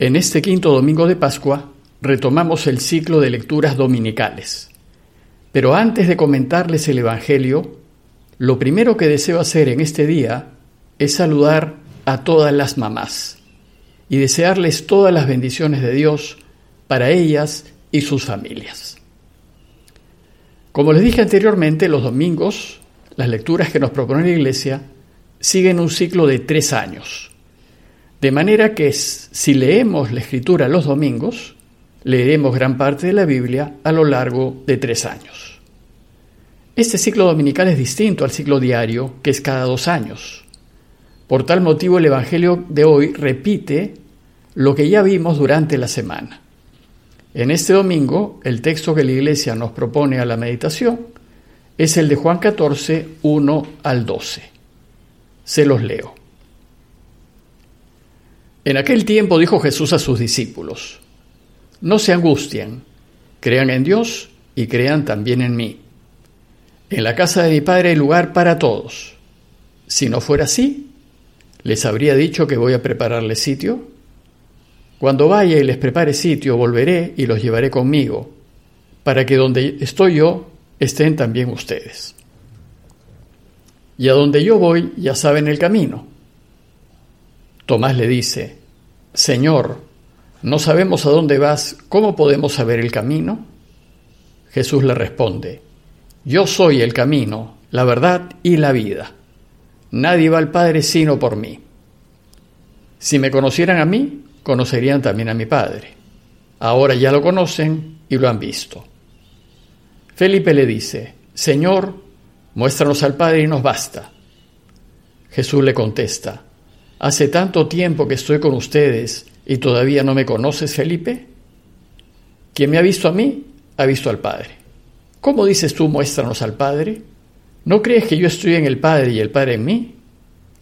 En este quinto domingo de Pascua retomamos el ciclo de lecturas dominicales. Pero antes de comentarles el Evangelio, lo primero que deseo hacer en este día es saludar a todas las mamás y desearles todas las bendiciones de Dios para ellas y sus familias. Como les dije anteriormente, los domingos, las lecturas que nos propone la Iglesia siguen un ciclo de tres años. De manera que si leemos la Escritura los domingos, leeremos gran parte de la Biblia a lo largo de tres años. Este ciclo dominical es distinto al ciclo diario, que es cada dos años. Por tal motivo el Evangelio de hoy repite lo que ya vimos durante la semana. En este domingo, el texto que la Iglesia nos propone a la meditación es el de Juan 14, 1 al 12. Se los leo. En aquel tiempo dijo Jesús a sus discípulos, No se angustien, crean en Dios y crean también en mí. En la casa de mi Padre hay lugar para todos. Si no fuera así, les habría dicho que voy a prepararles sitio cuando vaya y les prepare sitio, volveré y los llevaré conmigo, para que donde estoy yo estén también ustedes. Y a donde yo voy ya saben el camino. Tomás le dice, Señor, no sabemos a dónde vas, ¿cómo podemos saber el camino? Jesús le responde, Yo soy el camino, la verdad y la vida. Nadie va al Padre sino por mí. Si me conocieran a mí, conocerían también a mi Padre. Ahora ya lo conocen y lo han visto. Felipe le dice, Señor, muéstranos al Padre y nos basta. Jesús le contesta, ¿hace tanto tiempo que estoy con ustedes y todavía no me conoces, Felipe? Quien me ha visto a mí, ha visto al Padre. ¿Cómo dices tú, muéstranos al Padre? ¿No crees que yo estoy en el Padre y el Padre en mí?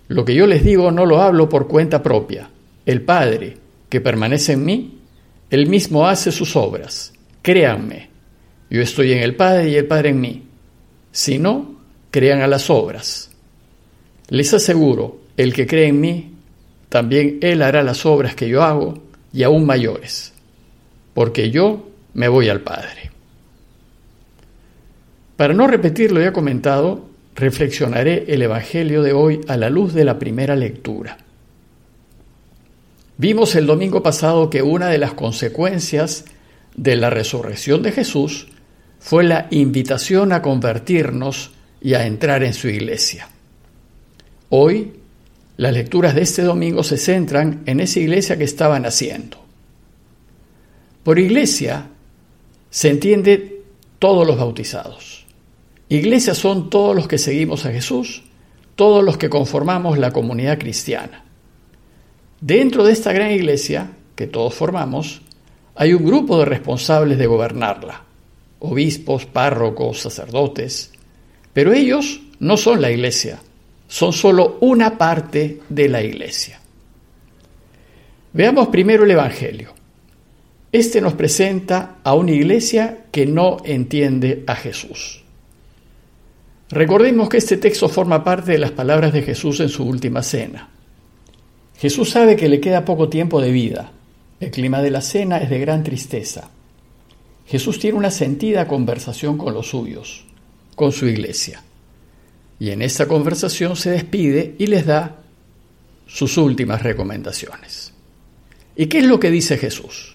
Lo que yo les digo no lo hablo por cuenta propia. El Padre, que permanece en mí, Él mismo hace sus obras. Créanme, yo estoy en el Padre y el Padre en mí. Si no, crean a las obras. Les aseguro, el que cree en mí, también Él hará las obras que yo hago y aún mayores, porque yo me voy al Padre. Para no repetir lo ya comentado, reflexionaré el Evangelio de hoy a la luz de la primera lectura. Vimos el domingo pasado que una de las consecuencias de la resurrección de Jesús fue la invitación a convertirnos y a entrar en su iglesia. Hoy, las lecturas de este domingo se centran en esa iglesia que estaban haciendo. Por iglesia se entiende todos los bautizados. Iglesias son todos los que seguimos a Jesús, todos los que conformamos la comunidad cristiana. Dentro de esta gran iglesia, que todos formamos, hay un grupo de responsables de gobernarla, obispos, párrocos, sacerdotes, pero ellos no son la iglesia, son solo una parte de la iglesia. Veamos primero el Evangelio. Este nos presenta a una iglesia que no entiende a Jesús. Recordemos que este texto forma parte de las palabras de Jesús en su última cena. Jesús sabe que le queda poco tiempo de vida. El clima de la cena es de gran tristeza. Jesús tiene una sentida conversación con los suyos, con su iglesia. Y en esta conversación se despide y les da sus últimas recomendaciones. ¿Y qué es lo que dice Jesús?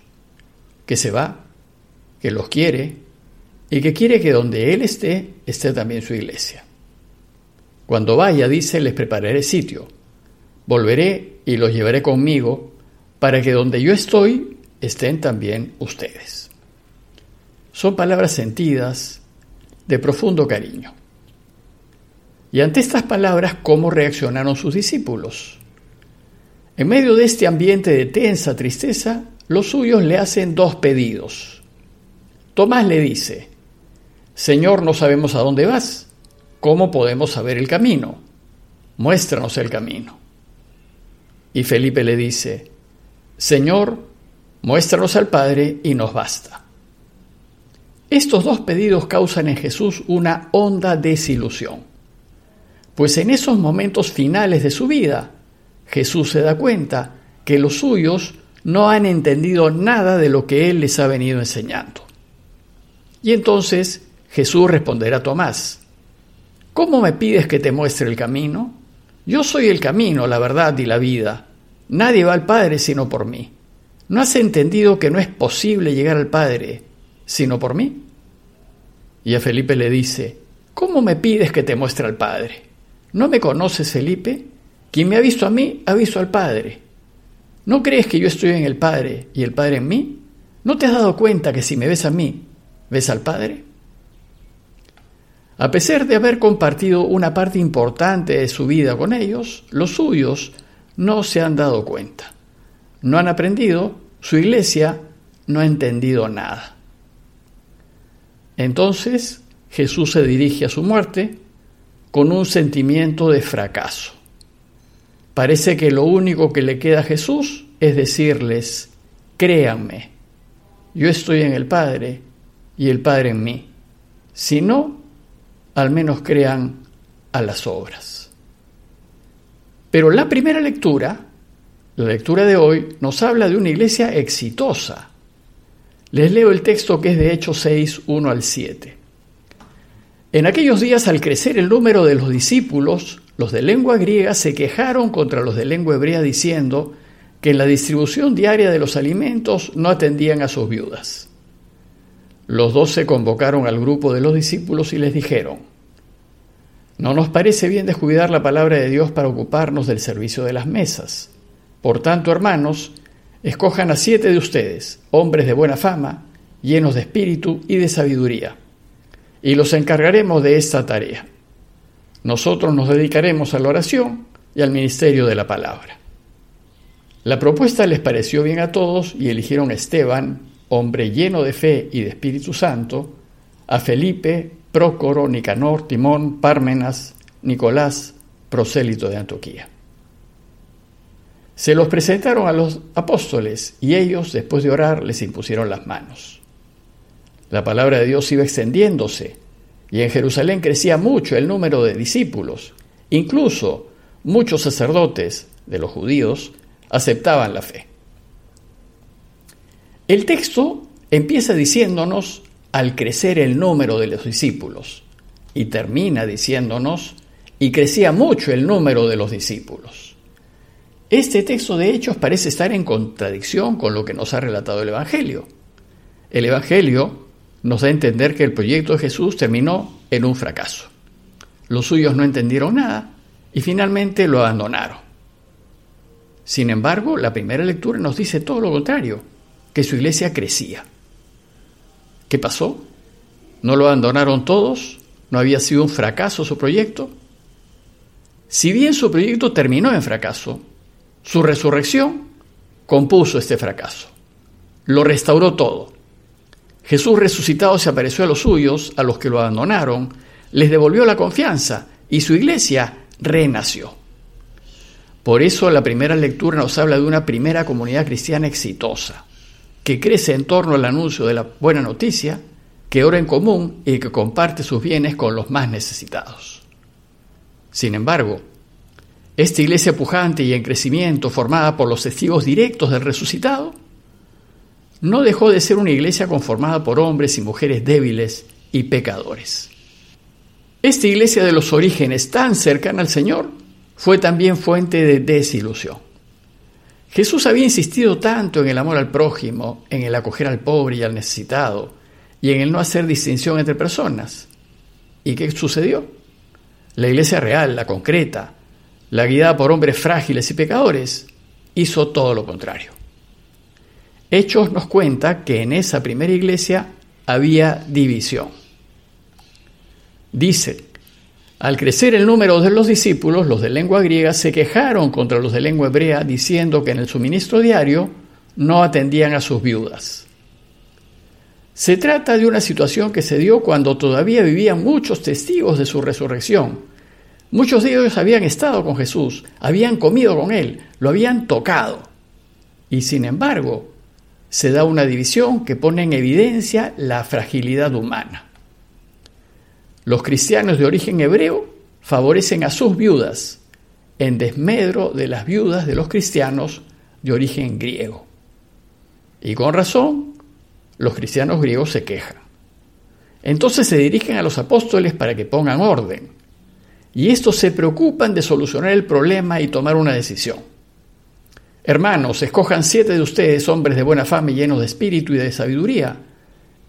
Que se va, que los quiere y que quiere que donde Él esté, esté también su iglesia. Cuando vaya, dice, les prepararé sitio Volveré y los llevaré conmigo para que donde yo estoy estén también ustedes. Son palabras sentidas de profundo cariño. Y ante estas palabras, ¿cómo reaccionaron sus discípulos? En medio de este ambiente de tensa tristeza, los suyos le hacen dos pedidos. Tomás le dice, Señor, no sabemos a dónde vas. ¿Cómo podemos saber el camino? Muéstranos el camino. Y Felipe le dice, Señor, muéstranos al Padre y nos basta. Estos dos pedidos causan en Jesús una honda desilusión, pues en esos momentos finales de su vida, Jesús se da cuenta que los suyos no han entendido nada de lo que Él les ha venido enseñando. Y entonces Jesús responderá a Tomás, ¿cómo me pides que te muestre el camino? Yo soy el camino, la verdad y la vida. Nadie va al Padre sino por mí. ¿No has entendido que no es posible llegar al Padre sino por mí? Y a Felipe le dice, ¿cómo me pides que te muestre al Padre? ¿No me conoces, Felipe? Quien me ha visto a mí, ha visto al Padre. ¿No crees que yo estoy en el Padre y el Padre en mí? ¿No te has dado cuenta que si me ves a mí, ves al Padre? A pesar de haber compartido una parte importante de su vida con ellos, los suyos no se han dado cuenta. No han aprendido, su iglesia no ha entendido nada. Entonces Jesús se dirige a su muerte con un sentimiento de fracaso. Parece que lo único que le queda a Jesús es decirles, créanme, yo estoy en el Padre y el Padre en mí. Si no, al menos crean a las obras. Pero la primera lectura, la lectura de hoy, nos habla de una iglesia exitosa. Les leo el texto que es de Hechos 6, 1 al 7. En aquellos días, al crecer el número de los discípulos, los de lengua griega se quejaron contra los de lengua hebrea diciendo que en la distribución diaria de los alimentos no atendían a sus viudas. Los doce convocaron al grupo de los discípulos y les dijeron, No nos parece bien descuidar la palabra de Dios para ocuparnos del servicio de las mesas. Por tanto, hermanos, escojan a siete de ustedes, hombres de buena fama, llenos de espíritu y de sabiduría, y los encargaremos de esta tarea. Nosotros nos dedicaremos a la oración y al ministerio de la palabra. La propuesta les pareció bien a todos y eligieron a Esteban, hombre lleno de fe y de Espíritu Santo, a Felipe, Prócoro, Nicanor, Timón, Pármenas, Nicolás, prosélito de Antioquía. Se los presentaron a los apóstoles y ellos, después de orar, les impusieron las manos. La palabra de Dios iba extendiéndose y en Jerusalén crecía mucho el número de discípulos. Incluso muchos sacerdotes de los judíos aceptaban la fe. El texto empieza diciéndonos al crecer el número de los discípulos y termina diciéndonos y crecía mucho el número de los discípulos. Este texto de Hechos parece estar en contradicción con lo que nos ha relatado el Evangelio. El Evangelio nos da a entender que el proyecto de Jesús terminó en un fracaso. Los suyos no entendieron nada y finalmente lo abandonaron. Sin embargo, la primera lectura nos dice todo lo contrario, que su iglesia crecía. ¿Qué pasó? ¿No lo abandonaron todos? ¿No había sido un fracaso su proyecto? Si bien su proyecto terminó en fracaso, su resurrección compuso este fracaso. Lo restauró todo. Jesús resucitado se apareció a los suyos, a los que lo abandonaron, les devolvió la confianza y su iglesia renació. Por eso la primera lectura nos habla de una primera comunidad cristiana exitosa, que crece en torno al anuncio de la buena noticia, que ora en común y que comparte sus bienes con los más necesitados. Sin embargo, esta iglesia pujante y en crecimiento, formada por los testigos directos del resucitado, no dejó de ser una iglesia conformada por hombres y mujeres débiles y pecadores. Esta iglesia de los orígenes tan cercana al Señor fue también fuente de desilusión. Jesús había insistido tanto en el amor al prójimo, en el acoger al pobre y al necesitado, y en el no hacer distinción entre personas. ¿Y qué sucedió? La iglesia real, la concreta, la guiada por hombres frágiles y pecadores, hizo todo lo contrario. Hechos nos cuenta que en esa primera iglesia había división. Dice, al crecer el número de los discípulos, los de lengua griega se quejaron contra los de lengua hebrea diciendo que en el suministro diario no atendían a sus viudas. Se trata de una situación que se dio cuando todavía vivían muchos testigos de su resurrección. Muchos de ellos habían estado con Jesús, habían comido con Él, lo habían tocado. Y sin embargo, se da una división que pone en evidencia la fragilidad humana. Los cristianos de origen hebreo favorecen a sus viudas en desmedro de las viudas de los cristianos de origen griego. Y con razón, los cristianos griegos se quejan. Entonces se dirigen a los apóstoles para que pongan orden. Y estos se preocupan de solucionar el problema y tomar una decisión. Hermanos, escojan siete de ustedes, hombres de buena fama y llenos de espíritu y de sabiduría,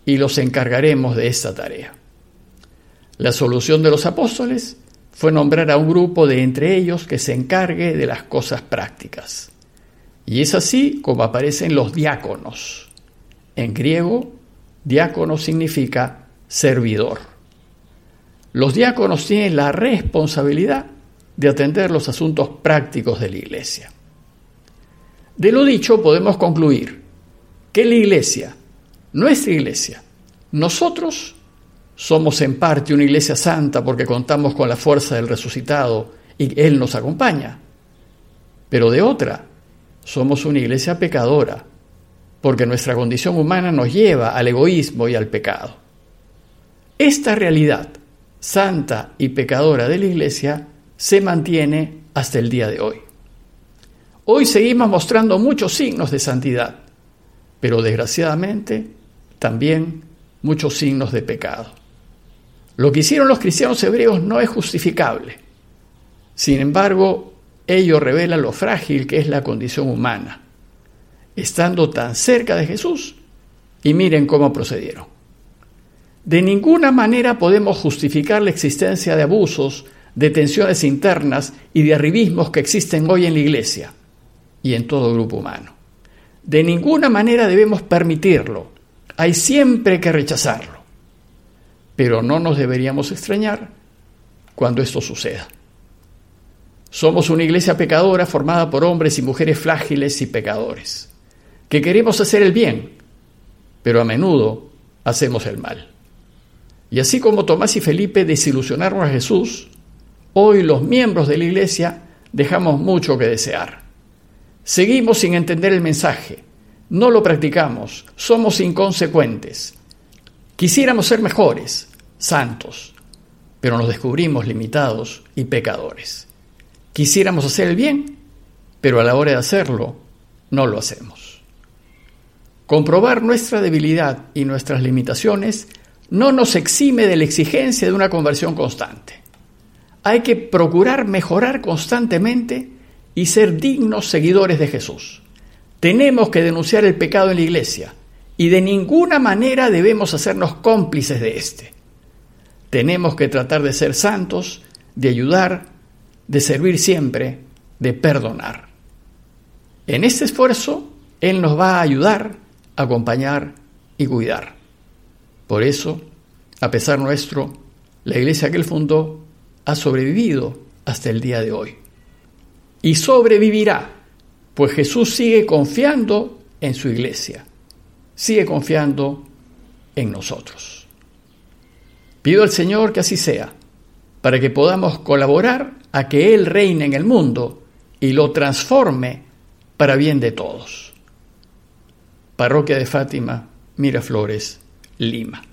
y los encargaremos de esta tarea. La solución de los apóstoles fue nombrar a un grupo de entre ellos que se encargue de las cosas prácticas. Y es así como aparecen los diáconos. En griego, diácono significa servidor. Los diáconos tienen la responsabilidad de atender los asuntos prácticos de la iglesia. De lo dicho podemos concluir que la iglesia, nuestra iglesia, nosotros somos en parte una iglesia santa porque contamos con la fuerza del resucitado y Él nos acompaña. Pero de otra, somos una iglesia pecadora porque nuestra condición humana nos lleva al egoísmo y al pecado. Esta realidad santa y pecadora de la iglesia se mantiene hasta el día de hoy. Hoy seguimos mostrando muchos signos de santidad, pero desgraciadamente también muchos signos de pecado. Lo que hicieron los cristianos hebreos no es justificable. Sin embargo, ello revela lo frágil que es la condición humana, estando tan cerca de Jesús, y miren cómo procedieron. De ninguna manera podemos justificar la existencia de abusos, de tensiones internas y de arribismos que existen hoy en la Iglesia y en todo grupo humano. De ninguna manera debemos permitirlo. Hay siempre que rechazarlo. Pero no nos deberíamos extrañar cuando esto suceda. Somos una iglesia pecadora formada por hombres y mujeres frágiles y pecadores, que queremos hacer el bien, pero a menudo hacemos el mal. Y así como Tomás y Felipe desilusionaron a Jesús, hoy los miembros de la iglesia dejamos mucho que desear. Seguimos sin entender el mensaje, no lo practicamos, somos inconsecuentes. Quisiéramos ser mejores, santos, pero nos descubrimos limitados y pecadores. Quisiéramos hacer el bien, pero a la hora de hacerlo, no lo hacemos. Comprobar nuestra debilidad y nuestras limitaciones no nos exime de la exigencia de una conversión constante. Hay que procurar mejorar constantemente y ser dignos seguidores de Jesús. Tenemos que denunciar el pecado en la iglesia y de ninguna manera debemos hacernos cómplices de éste. Tenemos que tratar de ser santos, de ayudar, de servir siempre, de perdonar. En este esfuerzo, Él nos va a ayudar, acompañar y cuidar. Por eso, a pesar nuestro, la iglesia que Él fundó ha sobrevivido hasta el día de hoy y sobrevivirá, pues Jesús sigue confiando en su iglesia, sigue confiando en nosotros. Pido al Señor que así sea, para que podamos colaborar a que Él reine en el mundo y lo transforme para bien de todos. Parroquia de Fátima, Miraflores, Lima.